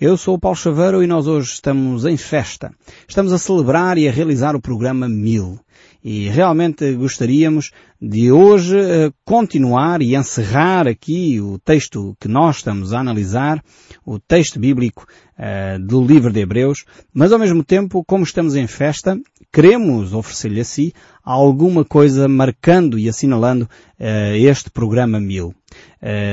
Eu sou o Paulo Chaveiro e nós hoje estamos em festa. Estamos a celebrar e a realizar o programa Mil. E realmente gostaríamos de hoje uh, continuar e encerrar aqui o texto que nós estamos a analisar, o texto bíblico uh, do livro de Hebreus, mas ao mesmo tempo, como estamos em festa, queremos oferecer-lhe a si alguma coisa marcando e assinalando uh, este programa Mil.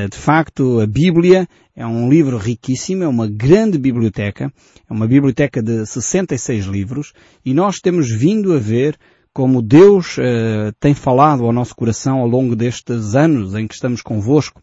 De facto, a Bíblia é um livro riquíssimo, é uma grande biblioteca, é uma biblioteca de 66 livros e nós temos vindo a ver como Deus uh, tem falado ao nosso coração ao longo destes anos em que estamos convosco.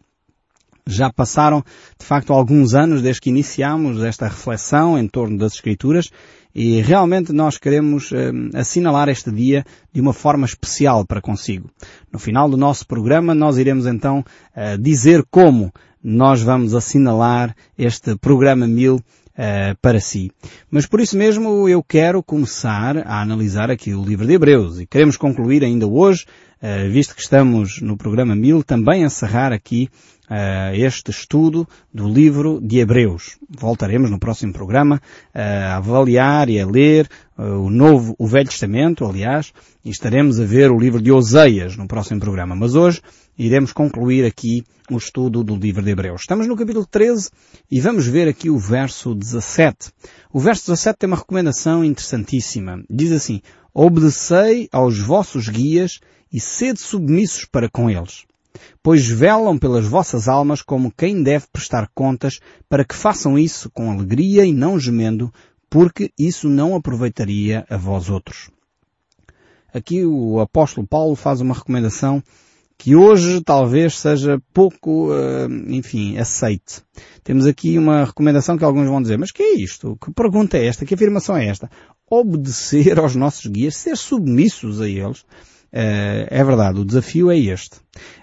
Já passaram, de facto, alguns anos desde que iniciamos esta reflexão em torno das Escrituras e realmente nós queremos uh, assinalar este dia de uma forma especial para consigo. No final do nosso programa nós iremos então uh, dizer como nós vamos assinalar este programa mil uh, para si. Mas por isso mesmo eu quero começar a analisar aqui o livro de Hebreus e queremos concluir ainda hoje, uh, visto que estamos no programa 1000, também encerrar aqui uh, este estudo do livro de Hebreus. Voltaremos no próximo programa a avaliar e a ler o Novo, o Velho Testamento, aliás, e estaremos a ver o livro de Oseias no próximo programa. Mas hoje iremos concluir aqui o estudo do livro de Hebreus. Estamos no capítulo 13 e vamos ver aqui o verso 17. O verso 17 tem uma recomendação interessantíssima. Diz assim, Obedecei aos vossos guias e sede submissos para com eles, pois velam pelas vossas almas como quem deve prestar contas para que façam isso com alegria e não gemendo, porque isso não aproveitaria a vós outros. Aqui o apóstolo Paulo faz uma recomendação que hoje talvez seja pouco, uh, enfim, aceite. Temos aqui uma recomendação que alguns vão dizer, mas que é isto? Que pergunta é esta? Que afirmação é esta? Obedecer aos nossos guias, ser submissos a eles. Uh, é verdade, o desafio é este.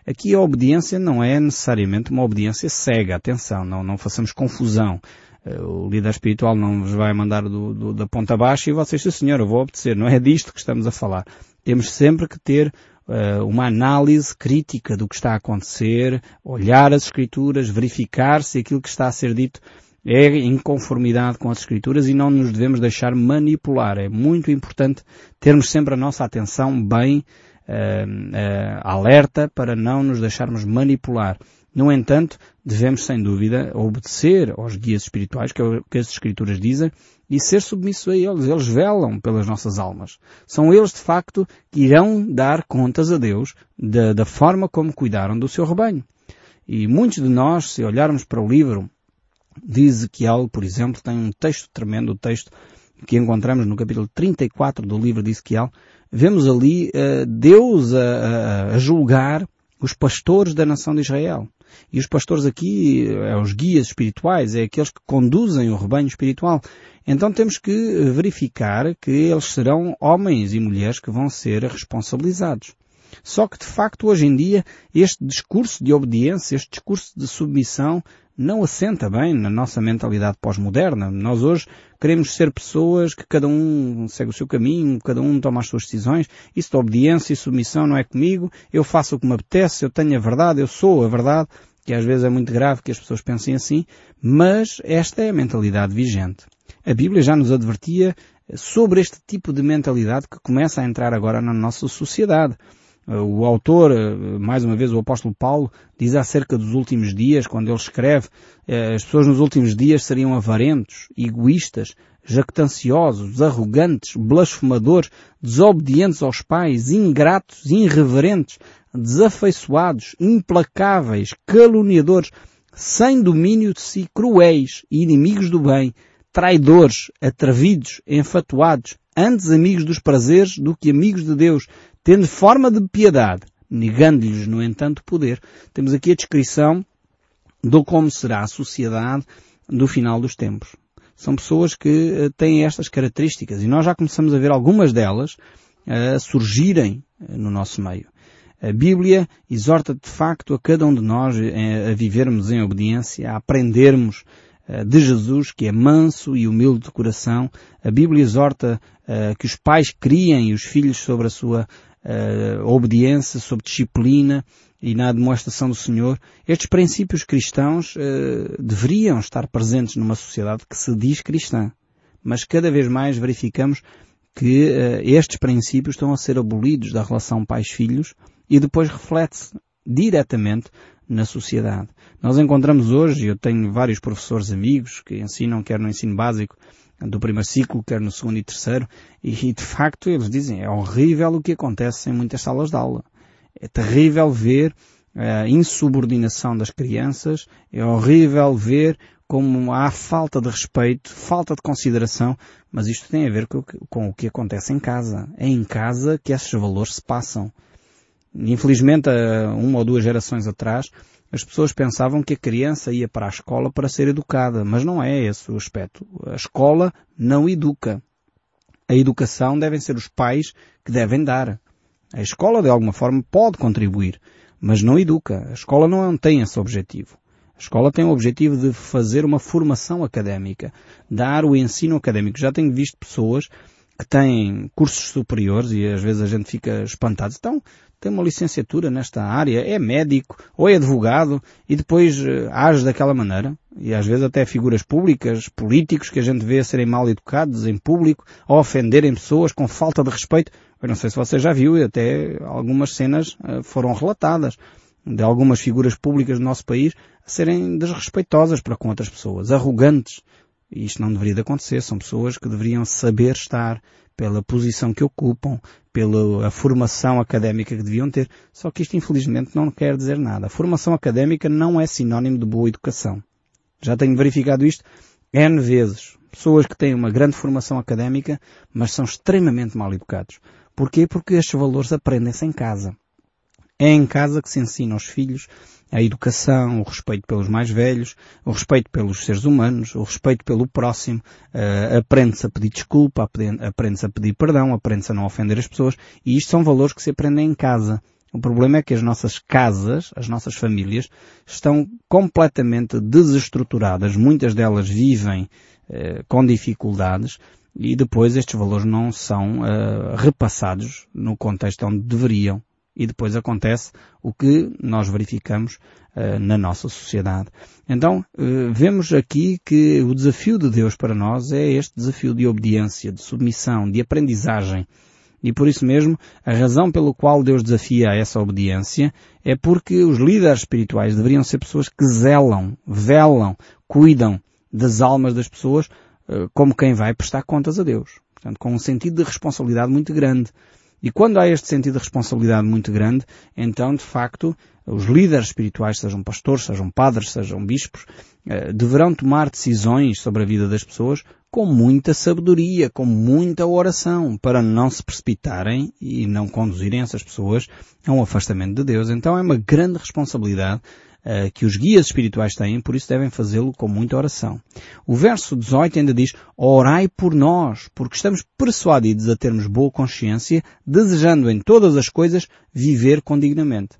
Aqui a obediência não é necessariamente uma obediência cega, atenção, não, não façamos confusão. Uh, o líder espiritual não vos vai mandar do, do, da ponta abaixo e vocês, sim senhor, eu vou obedecer. Não é disto que estamos a falar. Temos sempre que ter uh, uma análise crítica do que está a acontecer, olhar as escrituras, verificar se aquilo que está a ser dito é em conformidade com as escrituras e não nos devemos deixar manipular. É muito importante termos sempre a nossa atenção bem uh, uh, alerta para não nos deixarmos manipular. No entanto, devemos sem dúvida obedecer aos guias espirituais, que é que as escrituras dizem, e ser submissos a eles. Eles velam pelas nossas almas. São eles, de facto, que irão dar contas a Deus da, da forma como cuidaram do seu rebanho. E muitos de nós, se olharmos para o livro de Ezequiel, por exemplo, tem um texto tremendo, o texto que encontramos no capítulo 34 do livro de Ezequiel, vemos ali uh, Deus a, a, julgar os pastores da nação de Israel. E os pastores aqui, é os guias espirituais, é aqueles que conduzem o rebanho espiritual. Então temos que verificar que eles serão homens e mulheres que vão ser responsabilizados. Só que de facto hoje em dia este discurso de obediência, este discurso de submissão não assenta bem na nossa mentalidade pós-moderna. Nós hoje queremos ser pessoas que cada um segue o seu caminho, cada um toma as suas decisões. Isso de obediência e submissão não é comigo. Eu faço o que me apetece, eu tenho a verdade, eu sou a verdade, que às vezes é muito grave que as pessoas pensem assim, mas esta é a mentalidade vigente. A Bíblia já nos advertia sobre este tipo de mentalidade que começa a entrar agora na nossa sociedade. O autor, mais uma vez o apóstolo Paulo, diz acerca dos últimos dias, quando ele escreve, eh, as pessoas nos últimos dias seriam avarentos, egoístas, jactanciosos, arrogantes, blasfemadores, desobedientes aos pais, ingratos, irreverentes, desafeiçoados, implacáveis, caluniadores, sem domínio de si, cruéis, inimigos do bem, traidores, atrevidos, enfatuados, antes amigos dos prazeres do que amigos de Deus, tendo forma de piedade, negando-lhes, no entanto, poder. Temos aqui a descrição do como será a sociedade do final dos tempos. São pessoas que eh, têm estas características e nós já começamos a ver algumas delas a surgirem eh, no nosso meio. A Bíblia exorta de facto a cada um de nós eh, a vivermos em obediência, a aprendermos de Jesus, que é manso e humilde de coração. A Bíblia exorta que os pais criem os filhos sobre a sua obediência, sobre disciplina e na demonstração do Senhor. Estes princípios cristãos deveriam estar presentes numa sociedade que se diz cristã. Mas cada vez mais verificamos que uh, estes princípios estão a ser abolidos da relação pais-filhos e depois reflete-se diretamente na sociedade. Nós encontramos hoje, eu tenho vários professores amigos que ensinam quer no ensino básico do primeiro ciclo, quer no segundo e terceiro, e, e de facto eles dizem, é horrível o que acontece em muitas salas de aula. É terrível ver a insubordinação das crianças, é horrível ver como há falta de respeito, falta de consideração, mas isto tem a ver com, com o que acontece em casa. É em casa que esses valores se passam. Infelizmente, uma ou duas gerações atrás, as pessoas pensavam que a criança ia para a escola para ser educada, mas não é esse o aspecto. A escola não educa. A educação devem ser os pais que devem dar. A escola, de alguma forma, pode contribuir, mas não educa. A escola não tem esse objetivo. A escola tem o objetivo de fazer uma formação académica, dar o ensino académico. Já tenho visto pessoas que têm cursos superiores e às vezes a gente fica espantado. Então, tem uma licenciatura nesta área, é médico ou é advogado e depois uh, age daquela maneira. E às vezes até figuras públicas, políticos que a gente vê serem mal educados em público ou ofenderem pessoas com falta de respeito. Eu não sei se você já viu, até algumas cenas uh, foram relatadas de algumas figuras públicas do nosso país a serem desrespeitosas para com outras pessoas, arrogantes. E isto não deveria de acontecer. São pessoas que deveriam saber estar pela posição que ocupam, pela formação académica que deviam ter. Só que isto infelizmente não quer dizer nada. A formação académica não é sinónimo de boa educação. Já tenho verificado isto N vezes. Pessoas que têm uma grande formação académica, mas são extremamente mal educados. Porquê? Porque estes valores aprendem-se em casa. É em casa que se ensina aos filhos a educação, o respeito pelos mais velhos, o respeito pelos seres humanos, o respeito pelo próximo, uh, aprende-se a pedir desculpa, aprende-se a pedir perdão, aprende-se a não ofender as pessoas, e isto são valores que se aprendem em casa. O problema é que as nossas casas, as nossas famílias, estão completamente desestruturadas. Muitas delas vivem uh, com dificuldades e depois estes valores não são uh, repassados no contexto onde deveriam e depois acontece o que nós verificamos uh, na nossa sociedade. Então, uh, vemos aqui que o desafio de Deus para nós é este desafio de obediência, de submissão, de aprendizagem. E por isso mesmo, a razão pelo qual Deus desafia essa obediência é porque os líderes espirituais deveriam ser pessoas que zelam, velam, cuidam das almas das pessoas uh, como quem vai prestar contas a Deus. Portanto, com um sentido de responsabilidade muito grande. E quando há este sentido de responsabilidade muito grande, então, de facto, os líderes espirituais, sejam pastores, sejam padres, sejam bispos, eh, deverão tomar decisões sobre a vida das pessoas com muita sabedoria, com muita oração, para não se precipitarem e não conduzirem essas pessoas a um afastamento de Deus. Então é uma grande responsabilidade uh, que os guias espirituais têm, por isso devem fazê-lo com muita oração. O verso 18 ainda diz, orai por nós, porque estamos persuadidos a termos boa consciência, desejando em todas as coisas viver condignamente.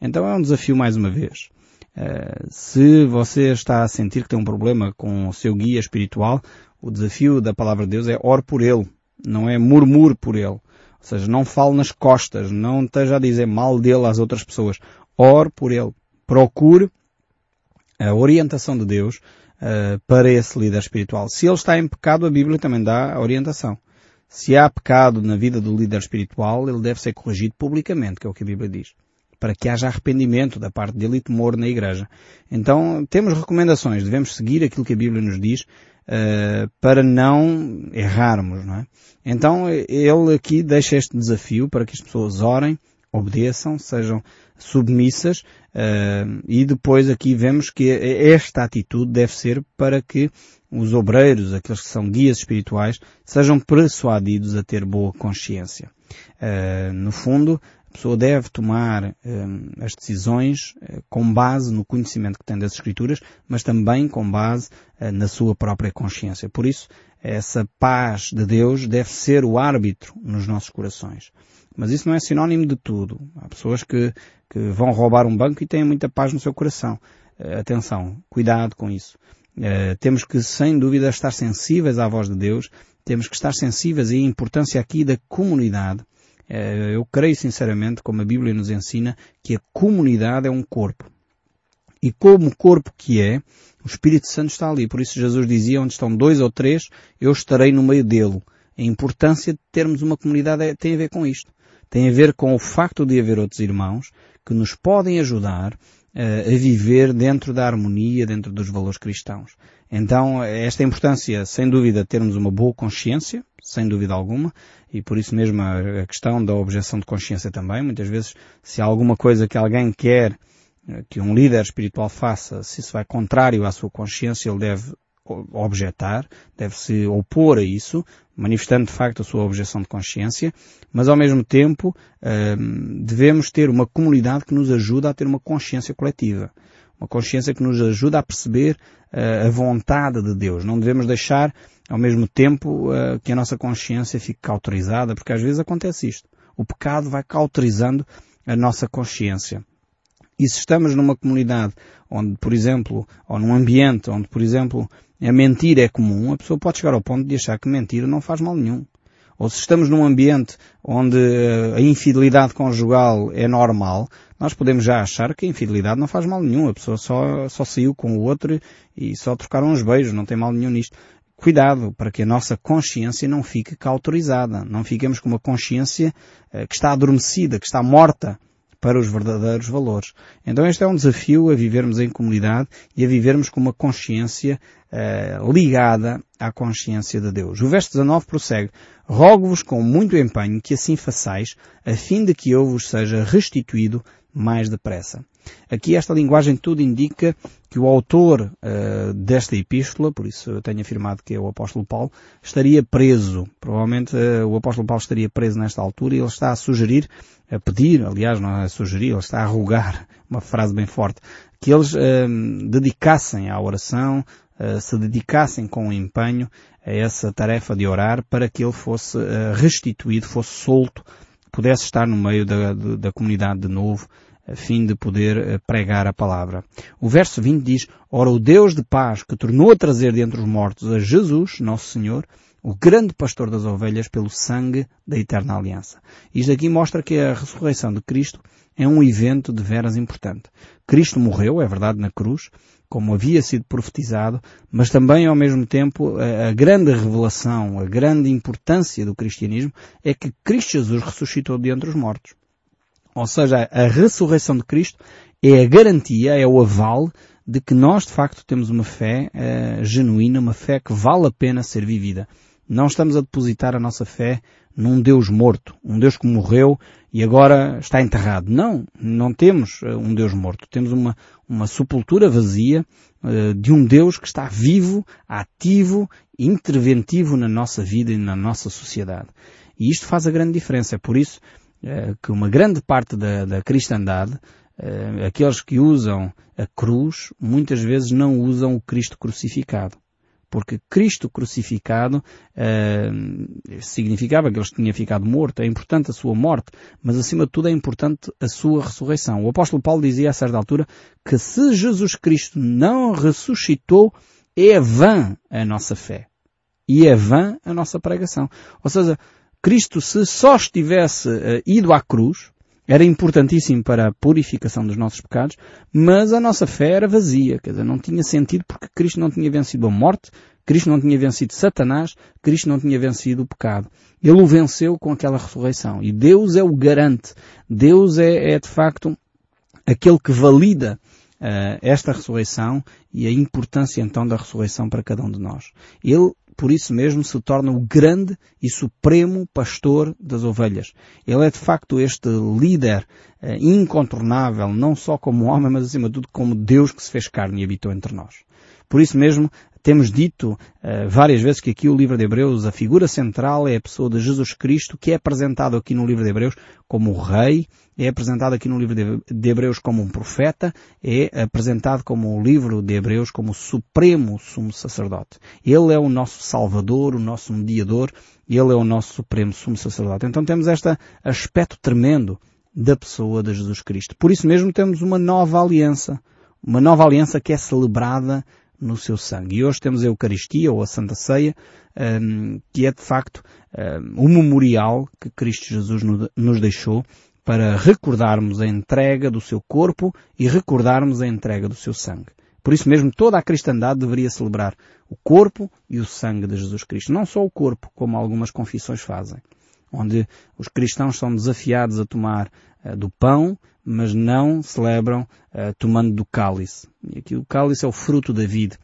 Então é um desafio mais uma vez. Uh, se você está a sentir que tem um problema com o seu guia espiritual, o desafio da palavra de Deus é ore por ele, não é murmure por ele. Ou seja, não fale nas costas, não esteja a dizer mal dele às outras pessoas. Ore por ele procure a orientação de Deus uh, para esse líder espiritual. Se ele está em pecado, a Bíblia também dá a orientação. Se há pecado na vida do líder espiritual, ele deve ser corrigido publicamente, que é o que a Bíblia diz. Para que haja arrependimento da parte dele e temor na igreja. Então, temos recomendações. Devemos seguir aquilo que a Bíblia nos diz uh, para não errarmos, não é? Então, ele aqui deixa este desafio para que as pessoas orem, obedeçam, sejam submissas uh, e depois aqui vemos que esta atitude deve ser para que os obreiros, aqueles que são guias espirituais, sejam persuadidos a ter boa consciência. Uh, no fundo, a pessoa deve tomar uh, as decisões com base no conhecimento que tem das Escrituras, mas também com base na sua própria consciência. Por isso, essa paz de Deus deve ser o árbitro nos nossos corações. Mas isso não é sinónimo de tudo. Há pessoas que, que vão roubar um banco e têm muita paz no seu coração. Uh, atenção, cuidado com isso. Uh, temos que, sem dúvida, estar sensíveis à voz de Deus, temos que estar sensíveis à importância aqui da comunidade. Uh, eu creio sinceramente, como a Bíblia nos ensina, que a comunidade é um corpo. E como corpo que é, o Espírito Santo está ali. Por isso Jesus dizia, onde estão dois ou três, eu estarei no meio dele. A importância de termos uma comunidade é, tem a ver com isto. Tem a ver com o facto de haver outros irmãos que nos podem ajudar uh, a viver dentro da harmonia, dentro dos valores cristãos. Então, esta importância, sem dúvida, termos uma boa consciência, sem dúvida alguma, e por isso mesmo a, questão da objeção de consciência também. Muitas vezes, se há alguma coisa que alguém quer eh, que um líder espiritual faça, se isso vai contrário à sua consciência, ele deve objetar, deve-se opor a isso, manifestando de facto a sua objeção de consciência, mas ao mesmo tempo ehm, devemos ter uma comunidade que nos ajuda a ter uma consciência coletiva. Uma consciência que nos ajuda a perceber eh, a vontade de Deus. Não devemos deixar, ao mesmo tempo, eh, que a nossa consciência fique cauterizada, porque às vezes acontece isto. O pecado vai cauterizando a nossa consciência. E se estamos numa comunidade onde, por exemplo, ou num ambiente onde, por exemplo, a mentira é comum, a pessoa pode chegar ao ponto de achar que mentira não faz mal nenhum. Ou se estamos num ambiente onde eh, a infidelidade conjugal é normal, nós podemos já achar que a infidelidade não faz mal nenhum. A pessoa só, só saiu com o outro e só trocaram uns beijos, não tem mal nenhum nisto. Cuidado para que a nossa consciência não fique cauterizada. Não fiquemos com uma consciência eh, que está adormecida, que está morta para os verdadeiros valores. Então este é um desafio a vivermos em comunidade e a vivermos com uma consciência uh, ligada à consciência de Deus. O verso 19 prossegue, Rogo-vos com muito empenho que assim façais, a fim de que eu vos seja restituído mais depressa. Aqui esta linguagem tudo indica que o autor uh, desta epístola, por isso eu tenho afirmado que é o apóstolo Paulo, estaria preso. Provavelmente uh, o apóstolo Paulo estaria preso nesta altura e ele está a sugerir, a pedir, aliás não é a sugerir, ele está a rogar, uma frase bem forte, que eles uh, dedicassem à oração, se dedicassem com empenho a essa tarefa de orar para que ele fosse restituído, fosse solto, pudesse estar no meio da, da comunidade de novo, a fim de poder eh, pregar a palavra. O verso 20 diz, Ora o Deus de paz que tornou a trazer dentre os mortos a Jesus, nosso Senhor, o grande pastor das ovelhas pelo sangue da eterna aliança. Isto aqui mostra que a ressurreição de Cristo é um evento de veras importante. Cristo morreu, é verdade, na cruz, como havia sido profetizado, mas também ao mesmo tempo a, grande revelação, a grande importância do cristianismo é que Cristo Jesus ressuscitou de entre os mortos. Ou seja, a ressurreição de Cristo é a garantia, é o aval de que nós de facto temos uma fé uh, genuína, uma fé que vale a pena ser vivida. Não estamos a depositar a nossa fé num Deus morto, um Deus que morreu e agora está enterrado. Não, não temos uh, um Deus morto. Temos uma, uma sepultura vazia uh, de um Deus que está vivo, ativo, interventivo na nossa vida e na nossa sociedade. E isto faz a grande diferença. É por isso eh, que uma grande parte da, da cristandade, eh, aqueles que usam a cruz, muitas vezes não usam o Cristo crucificado. Porque Cristo crucificado eh, significava que ele tinha ficado morto. É importante a sua morte, mas acima de tudo é importante a sua ressurreição. O apóstolo Paulo dizia a certa altura que se Jesus Cristo não ressuscitou, é vã a nossa fé. E é vã a nossa pregação. Ou seja, Cristo, se só estivesse uh, ido à cruz, era importantíssimo para a purificação dos nossos pecados, mas a nossa fé era vazia, quer dizer, não tinha sentido porque Cristo não tinha vencido a morte, Cristo não tinha vencido Satanás, Cristo não tinha vencido o pecado. Ele o venceu com aquela ressurreição. E Deus é o garante. Deus é, é de facto aquele que valida uh, esta ressurreição e a importância então da ressurreição para cada um de nós. Ele por isso mesmo se torna o grande e supremo pastor das ovelhas. Ele é de facto este líder uh, incontornável, não só como homem, mas acima de tudo como Deus que se fez carne e habitou entre nós. Por isso mesmo, temos dito uh, várias vezes que aqui o livro de Hebreus, a figura central é a pessoa de Jesus Cristo, que é apresentado aqui no livro de Hebreus como Rei, é apresentado aqui no livro de Hebreus como um profeta, é apresentado como o livro de Hebreus como o supremo sumo sacerdote. Ele é o nosso Salvador, o nosso mediador, ele é o nosso supremo sumo sacerdote. Então temos este aspecto tremendo da pessoa de Jesus Cristo. Por isso mesmo temos uma nova aliança. Uma nova aliança que é celebrada no seu sangue. E hoje temos a Eucaristia ou a Santa Ceia, um, que é de facto um, o memorial que Cristo Jesus nos deixou para recordarmos a entrega do seu corpo e recordarmos a entrega do seu sangue. Por isso mesmo toda a cristandade deveria celebrar o corpo e o sangue de Jesus Cristo. Não só o corpo, como algumas confissões fazem. Onde os cristãos são desafiados a tomar uh, do pão, mas não celebram uh, tomando do cálice. E aqui o cálice é o fruto da vida.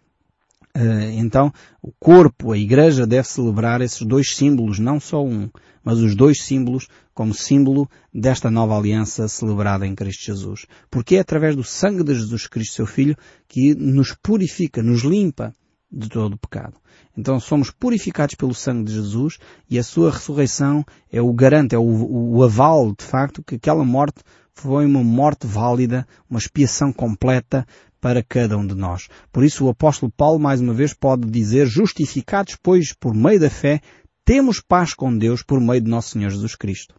Uh, então, o corpo, a igreja deve celebrar esses dois símbolos, não só um, mas os dois símbolos como símbolo desta nova aliança celebrada em Cristo Jesus. Porque é através do sangue de Jesus Cristo, seu Filho, que nos purifica, nos limpa de todo o pecado. Então somos purificados pelo sangue de Jesus e a sua ressurreição é o garante, é o, o aval, de facto, que aquela morte foi uma morte válida, uma expiação completa para cada um de nós. Por isso o apóstolo Paulo mais uma vez pode dizer, justificados pois por meio da fé, temos paz com Deus por meio de nosso Senhor Jesus Cristo.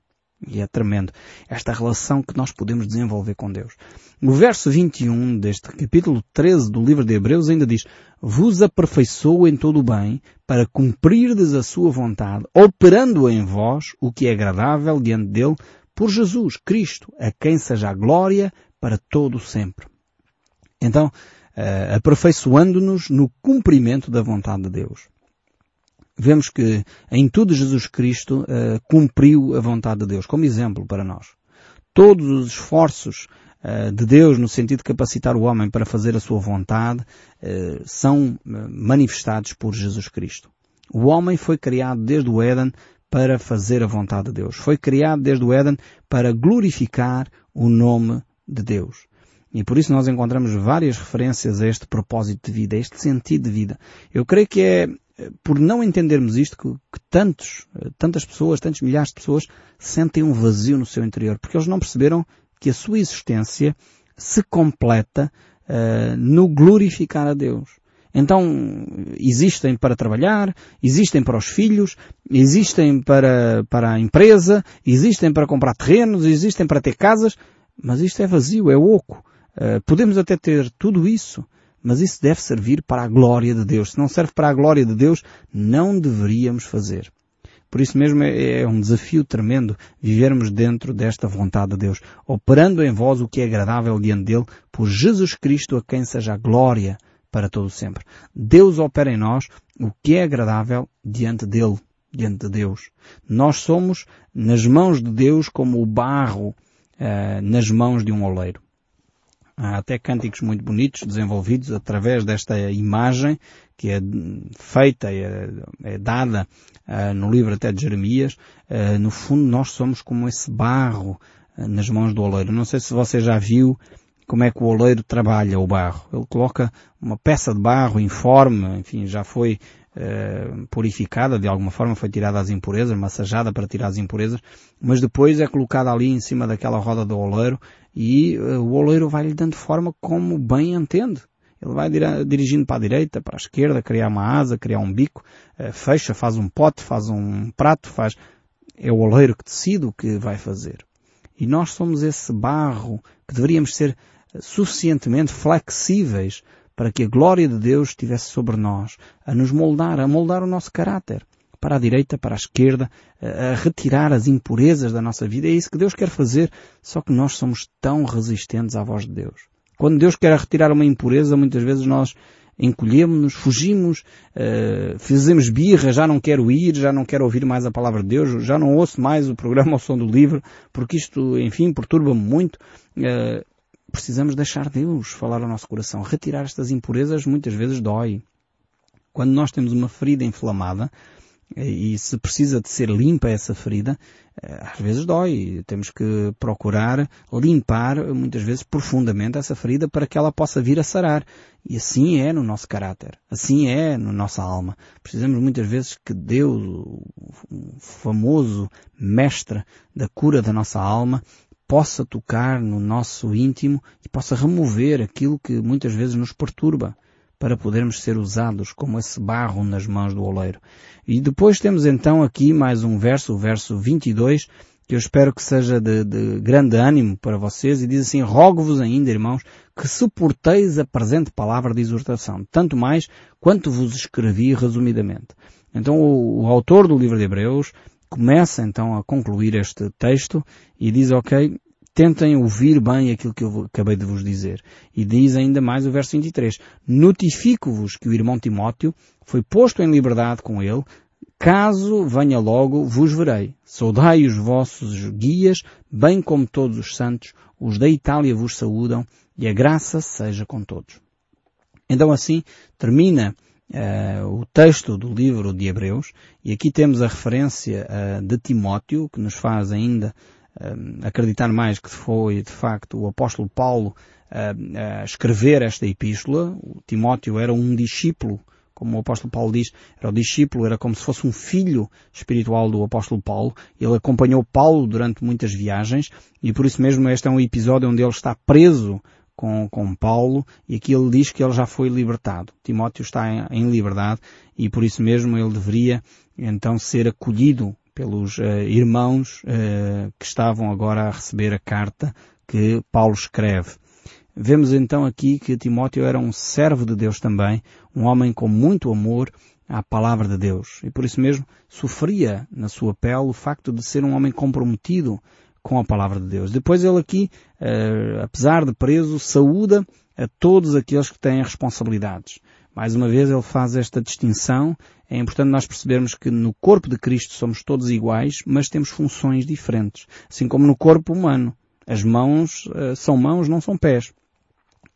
E é tremendo esta relação que nós podemos desenvolver com Deus. No verso 21 deste capítulo 13 do livro de Hebreus ainda diz Vos aperfeiçoou em todo o bem para cumprirdes a sua vontade, operando em vós o que é agradável diante dele por Jesus Cristo, a quem seja a glória para todo o sempre. Então, uh, aperfeiçoando-nos no cumprimento da vontade de Deus vemos que em tudo Jesus Cristo uh, cumpriu a vontade de Deus, como exemplo para nós. Todos os esforços uh, de Deus no sentido de capacitar o homem para fazer a sua vontade uh, são manifestados por Jesus Cristo. O homem foi criado desde o Éden para fazer a vontade de Deus. Foi criado desde o Éden para glorificar o nome de Deus. E por isso nós encontramos várias referências a este propósito de vida, a este sentido de vida. Eu creio que é por não entendermos isto que, que, tantos, tantas pessoas, tantos milhares de pessoas sentem um vazio no seu interior, porque eles não perceberam que a sua existência se completa uh, no glorificar a Deus. Então, existem para trabalhar, existem para os filhos, existem para, para a empresa, existem para comprar terrenos, existem para ter casas, mas isto é vazio, é oco. Uh, podemos até ter tudo isso, mas isso deve servir para a glória de Deus. Se não serve para a glória de Deus, não deveríamos fazer. Por isso mesmo é, é um desafio tremendo vivermos dentro desta vontade de Deus, operando em vós o que é agradável diante dele, por Jesus Cristo a quem seja a glória para todo sempre. Deus opera em nós o que é agradável diante dele, diante de Deus. Nós somos nas mãos de Deus como o barro uh, nas mãos de um oleiro. Há até cânticos muito bonitos desenvolvidos através desta imagem que é feita, é, é dada uh, no livro até de Jeremias. Uh, no fundo nós somos como esse barro uh, nas mãos do oleiro. Não sei se você já viu como é que o oleiro trabalha o barro. Ele coloca uma peça de barro informe, enfim, já foi purificada de alguma forma, foi tirada as impurezas, massajada para tirar as impurezas, mas depois é colocada ali em cima daquela roda do oleiro e uh, o oleiro vai-lhe dando forma como bem entende. Ele vai dirigindo para a direita, para a esquerda, criar uma asa, criar um bico, uh, fecha, faz um pote, faz um prato, faz... É o oleiro que decide o que vai fazer. E nós somos esse barro que deveríamos ser suficientemente flexíveis para que a glória de Deus estivesse sobre nós, a nos moldar, a moldar o nosso caráter, para a direita, para a esquerda, a retirar as impurezas da nossa vida. É isso que Deus quer fazer, só que nós somos tão resistentes à voz de Deus. Quando Deus quer retirar uma impureza, muitas vezes nós encolhemos-nos, fugimos, uh, fizemos birra, já não quero ir, já não quero ouvir mais a palavra de Deus, já não ouço mais o programa ao som do livro, porque isto, enfim, perturba-me muito. Uh, precisamos deixar Deus falar ao nosso coração. Retirar estas impurezas muitas vezes dói. Quando nós temos uma ferida inflamada, e se precisa de ser limpa essa ferida, eh, às vezes dói. Temos que procurar limpar, muitas vezes profundamente, essa ferida para que ela possa vir a sarar. E assim é no nosso caráter. Assim é na nossa alma. Precisamos muitas vezes que Deus, o famoso mestre da cura da nossa alma, possa tocar no nosso íntimo e possa remover aquilo que muitas vezes nos perturba para podermos ser usados como esse barro nas mãos do oleiro. E depois temos então aqui mais um verso, o verso 22, que eu espero que seja de, de grande ânimo para vocês e diz assim, rogo-vos ainda, irmãos, que suporteis a presente palavra de exortação, tanto mais quanto vos escrevi resumidamente. Então o, o autor do livro de Hebreus começa então a concluir este texto e diz, ok, tentem ouvir bem aquilo que eu acabei de vos dizer. E diz ainda mais o verso 23. Notifico-vos que o irmão Timóteo foi posto em liberdade com ele, Caso venha logo, vos verei. Saudai os vossos guias, bem como todos os santos. Os da Itália vos saúdam e a graça seja com todos. Então assim termina uh, o texto do livro de Hebreus e aqui temos a referência uh, de Timóteo que nos faz ainda acreditar mais que foi de facto o apóstolo Paulo a escrever esta epístola. O Timóteo era um discípulo como o apóstolo Paulo diz, era o discípulo, era como se fosse um filho espiritual do apóstolo Paulo. Ele acompanhou Paulo durante muitas viagens e por isso mesmo este é um episódio onde ele está preso com, com Paulo e aqui ele diz que ele já foi libertado. Timóteo está em, em liberdade e por isso mesmo ele deveria então ser acolhido pelos uh, irmãos uh, que estavam agora a receber a carta que Paulo escreve. Vemos então aqui que Timóteo era um servo de Deus também, um homem com muito amor à palavra de Deus. E por isso mesmo sofria na sua pele o facto de ser um homem comprometido com a palavra de Deus. Depois ele aqui, uh, apesar de preso, saúda a todos aqueles que têm responsabilidades. Mais uma vez ele faz esta distinção. É importante nós percebermos que no corpo de Cristo somos todos iguais, mas temos funções diferentes. Assim como no corpo humano. As mãos uh, são mãos, não são pés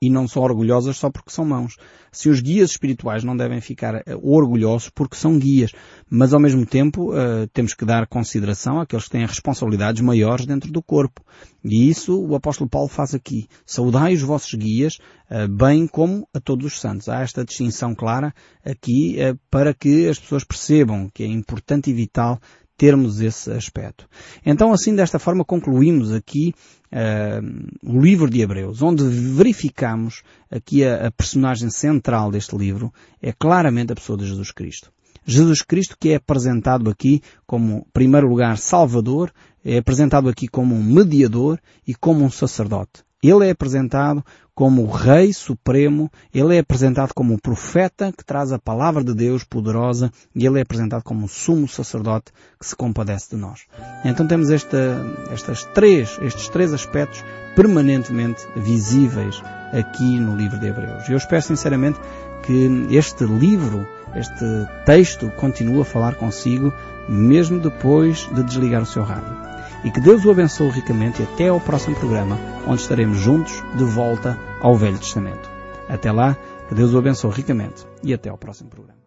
e não são orgulhosas só porque são mãos. Se os guias espirituais não devem ficar eh, orgulhosos porque são guias, mas ao mesmo tempo uh, temos que dar consideração àqueles que têm responsabilidades maiores dentro do corpo. E isso o apóstolo Paulo faz aqui. Saudai os vossos guias, uh, bem como a todos os santos. Há esta distinção clara aqui uh, para que as pessoas percebam que é importante e vital termos esse aspecto. Então assim desta forma concluímos aqui uh, o livro de Hebreus, onde verificamos aqui a, a personagem central deste livro é claramente a pessoa de Jesus Cristo. Jesus Cristo que é apresentado aqui como, em primeiro lugar, Salvador, é apresentado aqui como um mediador e como um sacerdote. Ele é apresentado como o Rei Supremo, ele é apresentado como o profeta que traz a palavra de Deus poderosa e ele é apresentado como o sumo sacerdote que se compadece de nós. Então temos esta, estas três, estes três aspectos permanentemente visíveis aqui no livro de Hebreus. Eu espero sinceramente que este livro, este texto continue a falar consigo mesmo depois de desligar o seu rádio e que Deus o abençoe ricamente e até ao próximo programa, onde estaremos juntos de volta ao Velho Testamento. Até lá, que Deus o abençoe ricamente e até ao próximo programa.